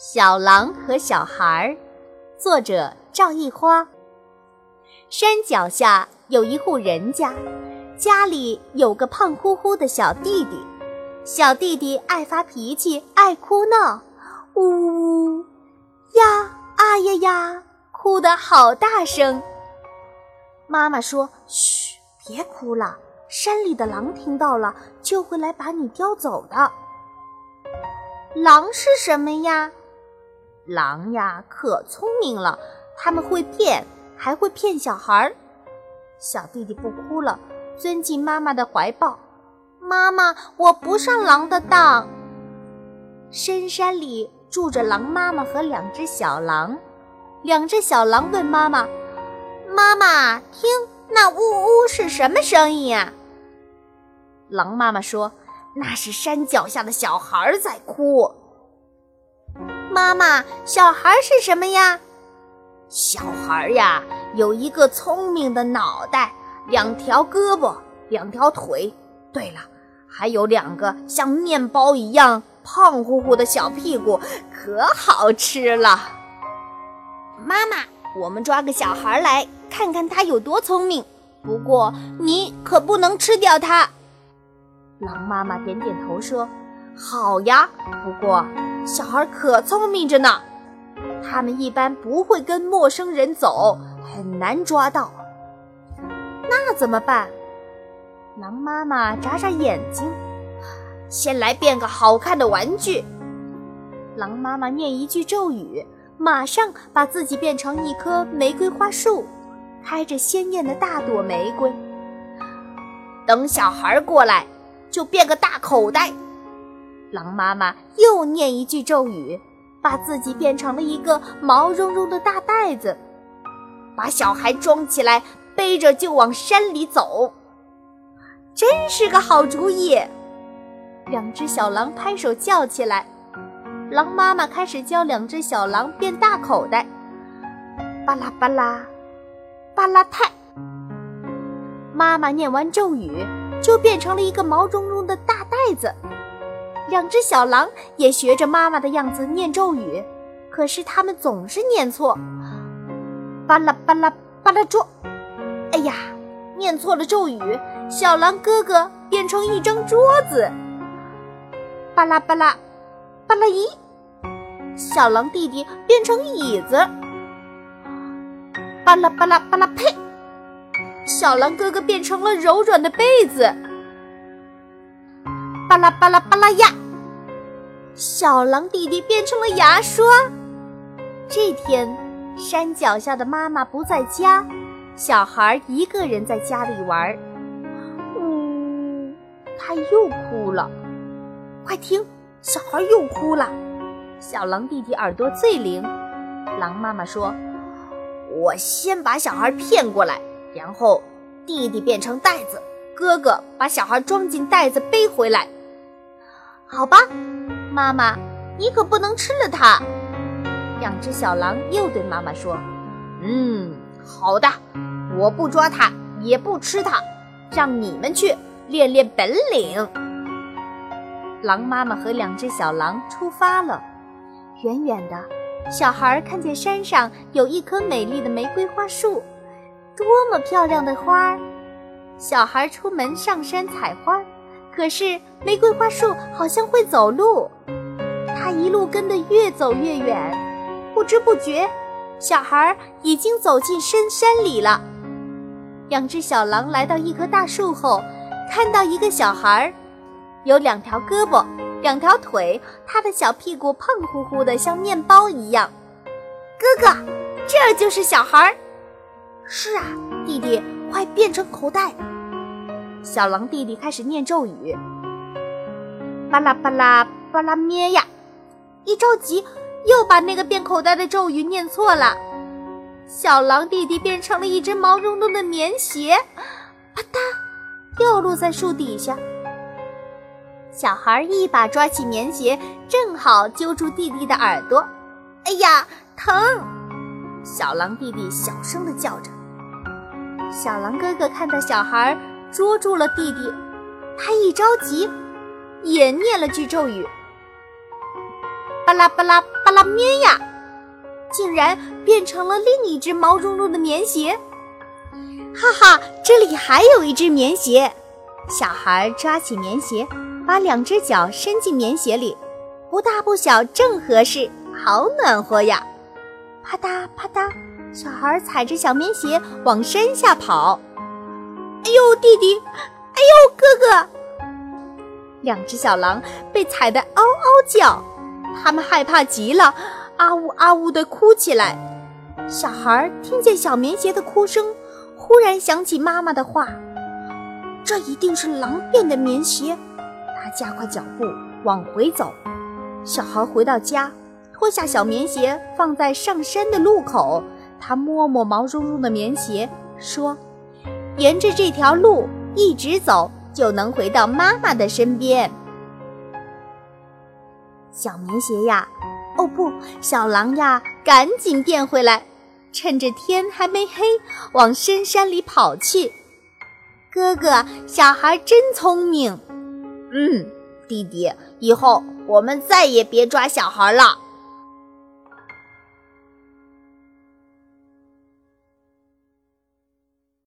小狼和小孩儿，作者赵一花。山脚下有一户人家，家里有个胖乎乎的小弟弟。小弟弟爱发脾气，爱哭闹，呜呜呀啊呀呀，哭得好大声。妈妈说：“嘘，别哭了，山里的狼听到了就会来把你叼走的。”狼是什么呀？狼呀，可聪明了，他们会骗，还会骗小孩儿。小弟弟不哭了，钻进妈妈的怀抱。妈妈，我不上狼的当。深山里住着狼妈妈和两只小狼。两只小狼问妈妈：“妈妈，听那呜呜是什么声音呀？”狼妈妈说：“那是山脚下的小孩在哭。”妈妈，小孩是什么呀？小孩呀，有一个聪明的脑袋，两条胳膊，两条腿。对了，还有两个像面包一样胖乎乎的小屁股，可好吃了。妈妈，我们抓个小孩来看看他有多聪明。不过你可不能吃掉他。狼妈妈点点头说：“好呀。”不过。小孩可聪明着呢，他们一般不会跟陌生人走，很难抓到。那怎么办？狼妈妈眨眨眼睛，先来变个好看的玩具。狼妈妈念一句咒语，马上把自己变成一棵玫瑰花树，开着鲜艳的大朵玫瑰。等小孩过来，就变个大口袋。狼妈妈又念一句咒语，把自己变成了一个毛茸茸的大袋子，把小孩装起来，背着就往山里走。真是个好主意！两只小狼拍手叫起来。狼妈妈开始教两只小狼变大口袋，巴拉巴拉，巴拉泰。妈妈念完咒语，就变成了一个毛茸茸的大袋子。两只小狼也学着妈妈的样子念咒语，可是它们总是念错。巴拉巴拉巴拉桌，哎呀，念错了咒语，小狼哥哥变成一张桌子。巴拉巴拉巴拉伊，小狼弟弟变成椅子。巴拉巴拉巴拉呸，小狼哥哥变成了柔软的被子。巴拉巴拉巴拉呀！小狼弟弟变成了牙刷。这天，山脚下的妈妈不在家，小孩一个人在家里玩。呜，他又哭了。快听，小孩又哭了。小狼弟弟耳朵最灵。狼妈妈说：“我先把小孩骗过来，然后弟弟变成袋子，哥哥把小孩装进袋子背回来。”好吧，妈妈，你可不能吃了它。两只小狼又对妈妈说：“嗯，好的，我不抓它，也不吃它，让你们去练练本领。”狼妈妈和两只小狼出发了。远远的，小孩看见山上有一棵美丽的玫瑰花树，多么漂亮的花儿！小孩出门上山采花。可是玫瑰花树好像会走路，它一路跟得越走越远，不知不觉，小孩已经走进深山里了。两只小狼来到一棵大树后，看到一个小孩，有两条胳膊，两条腿，他的小屁股胖乎乎的，像面包一样。哥哥，这就是小孩。是啊，弟弟，快变成口袋。小狼弟弟开始念咒语，巴拉巴拉巴拉咩呀！一着急，又把那个变口袋的咒语念错了。小狼弟弟变成了一只毛茸茸的棉鞋，啪嗒，掉落在树底下。小孩一把抓起棉鞋，正好揪住弟弟的耳朵。哎呀，疼！小狼弟弟小声的叫着。小狼哥哥看到小孩。捉住了弟弟，他一着急，也念了句咒语：“巴拉巴拉巴拉咩呀，竟然变成了另一只毛茸茸的棉鞋！哈哈，这里还有一只棉鞋。小孩抓起棉鞋，把两只脚伸进棉鞋里，不大不小，正合适，好暖和呀！啪嗒啪嗒，小孩踩着小棉鞋往山下跑。呦，弟弟！哎呦，哥哥！两只小狼被踩得嗷嗷叫，他们害怕极了，啊呜啊呜地哭起来。小孩听见小棉鞋的哭声，忽然想起妈妈的话。这一定是狼变的棉鞋，他加快脚步往回走。小孩回到家，脱下小棉鞋放在上山的路口。他摸摸毛茸茸的棉鞋，说：“沿着这条路一直走，就能回到妈妈的身边。”小棉鞋呀，哦不，小狼呀，赶紧变回来，趁着天还没黑，往深山里跑去。哥哥，小孩真聪明。嗯，弟弟，以后我们再也别抓小孩了。